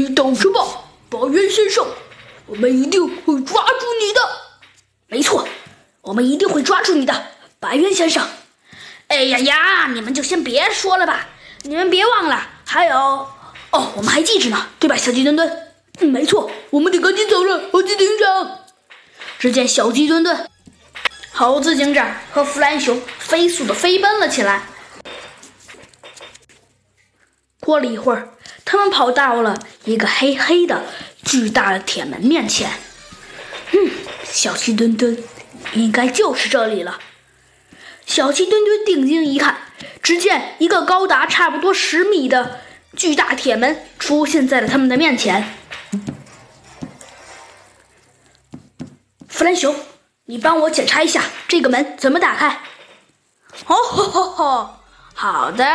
你等着吧，白猿先生，我们一定会抓住你的。没错，我们一定会抓住你的，白猿先生。哎呀呀，你们就先别说了吧，你们别忘了，还有哦，我们还记着呢，对吧，小鸡墩墩？没错，我们得赶紧走了，猴子警长。只见小鸡墩墩、猴子警长和弗兰熊飞速的飞奔了起来。过了一会儿，他们跑到了一个黑黑的、巨大的铁门面前。嗯，小鸡墩墩，应该就是这里了。小鸡墩墩定睛一看，只见一个高达差不多十米的巨大铁门出现在了他们的面前。弗兰熊，你帮我检查一下这个门怎么打开。哦吼吼吼，好的。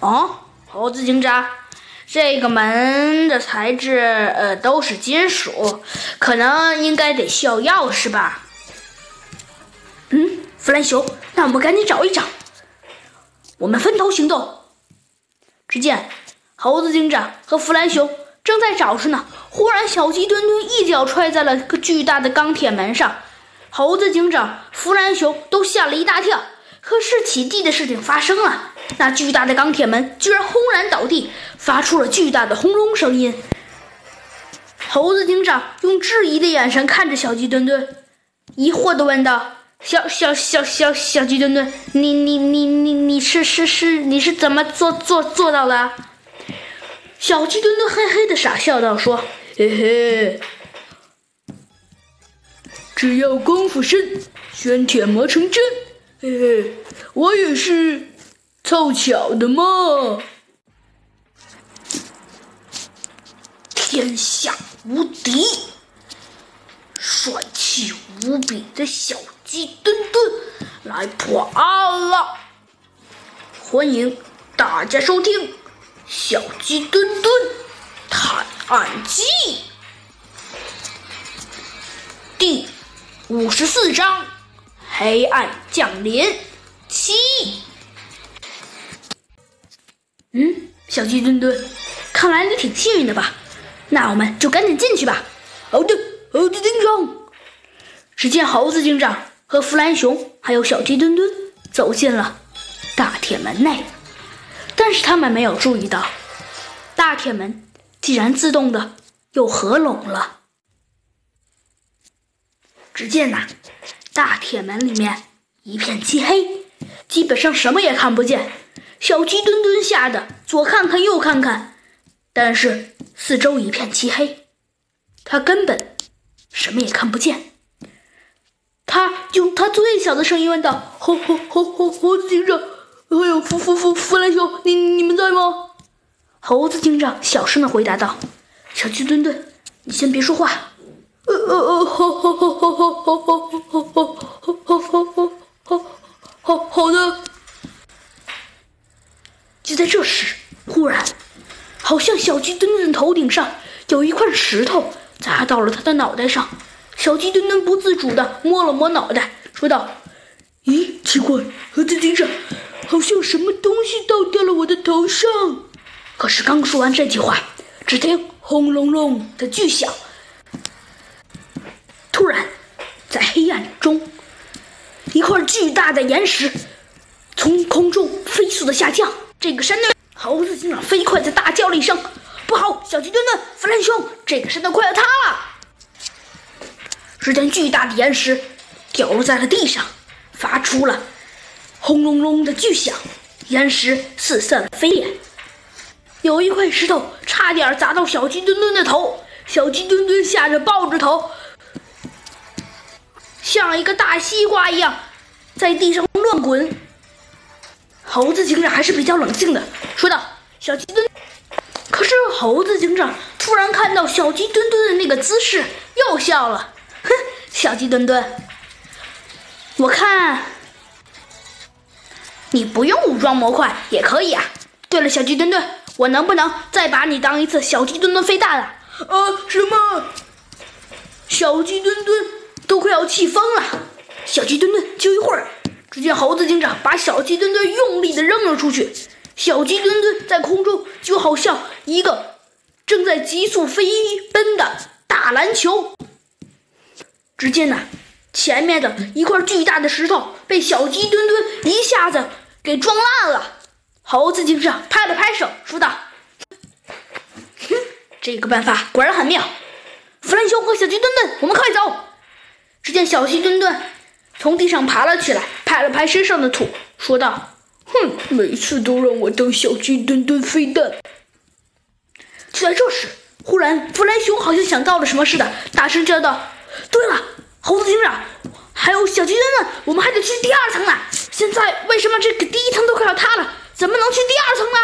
哦，猴子警长，这个门的材质呃都是金属，可能应该得需要钥匙吧。嗯，弗兰熊，那我们赶紧找一找。我们分头行动。只见猴子警长和弗兰熊正在找着呢。忽然，小鸡墩墩一脚踹在了个巨大的钢铁门上，猴子警长、弗兰熊都吓了一大跳。可是奇迹的事情发生了，那巨大的钢铁门居然轰然倒地，发出了巨大的轰隆声音。猴子警长用质疑的眼神看着小鸡墩墩，疑惑地问道：“小小小小小鸡墩墩，你你你你你是是是你是怎么做做做到的？”小鸡墩墩嘿嘿的傻笑道：“说。”嘿嘿，只要功夫深，玄铁磨成针。嘿嘿，我也是凑巧的嘛。天下无敌，帅气无比的小鸡墩墩来破案了！欢迎大家收听《小鸡墩墩探》。案记第五十四章：黑暗降临七。嗯，小鸡墩墩，看来你挺幸运的吧？那我们就赶紧进去吧。好的，猴子警长。只见猴子警长和弗兰熊还有小鸡墩墩走进了大铁门内，但是他们没有注意到大铁门。竟然自动的又合拢了。只见呐，大铁门里面一片漆黑，基本上什么也看不见。小鸡墩墩吓得左看看右看看，但是四周一片漆黑，他根本什么也看不见。他用他最小的声音问道：“猴猴猴猴猴子警长，还有弗弗弗弗兰熊，你你们在吗？”猴子警长小声的回答道：“小鸡墩墩，你先别说话。”“，呃呃呃，好，好，好，好，好，好，好，好，好，好，好，好，好好的。就在这时，忽然，好像小鸡墩墩头顶上有一块石头砸到了他的脑袋上。小鸡墩墩不自主的摸了摸脑袋，说道：“咦，奇怪，盒子顶上好像什么东西倒掉了我的头上。”可是刚说完这句话，只听轰隆隆的巨响。中，一块巨大的岩石从空中飞速的下降。这个山洞，猴子警长飞快的大叫了一声：“不好！小鸡墩墩，弗兰熊，这个山洞快要塌了！”只见巨大的岩石掉落在了地上，发出了轰隆隆的巨响，岩石四散飞溅。有一块石头差点砸到小鸡墩墩的头，小鸡墩墩吓得抱着头，像一个大西瓜一样在地上乱滚。猴子警长还是比较冷静的，说道：“小鸡墩。”可是猴子警长突然看到小鸡墩墩的那个姿势，又笑了：“哼，小鸡墩墩，我看你不用武装模块也可以啊。对了，小鸡墩墩。”我能不能再把你当一次小鸡墩墩飞弹了？啊，什么？小鸡墩墩都快要气疯了。小鸡墩墩，就一会儿，只见猴子警长把小鸡墩墩用力的扔了出去。小鸡墩墩在空中就好像一个正在急速飞奔的大篮球。只见呢，前面的一块巨大的石头被小鸡墩墩一下子给撞烂了。猴子警长拍了拍手，说道：“哼，这个办法果然很妙。弗兰熊和小鸡墩墩，我们快走！”只见小鸡墩墩从地上爬了起来，拍了拍身上的土，说道：“哼，每次都让我当小鸡墩墩飞弹。”就在这时，忽然弗兰熊好像想到了什么似的，大声叫道：“对了，猴子警长，还有小鸡墩墩，我们还得去第二层呢。现在为什么这个第一层都快要塌了？怎么能去第二层呢？”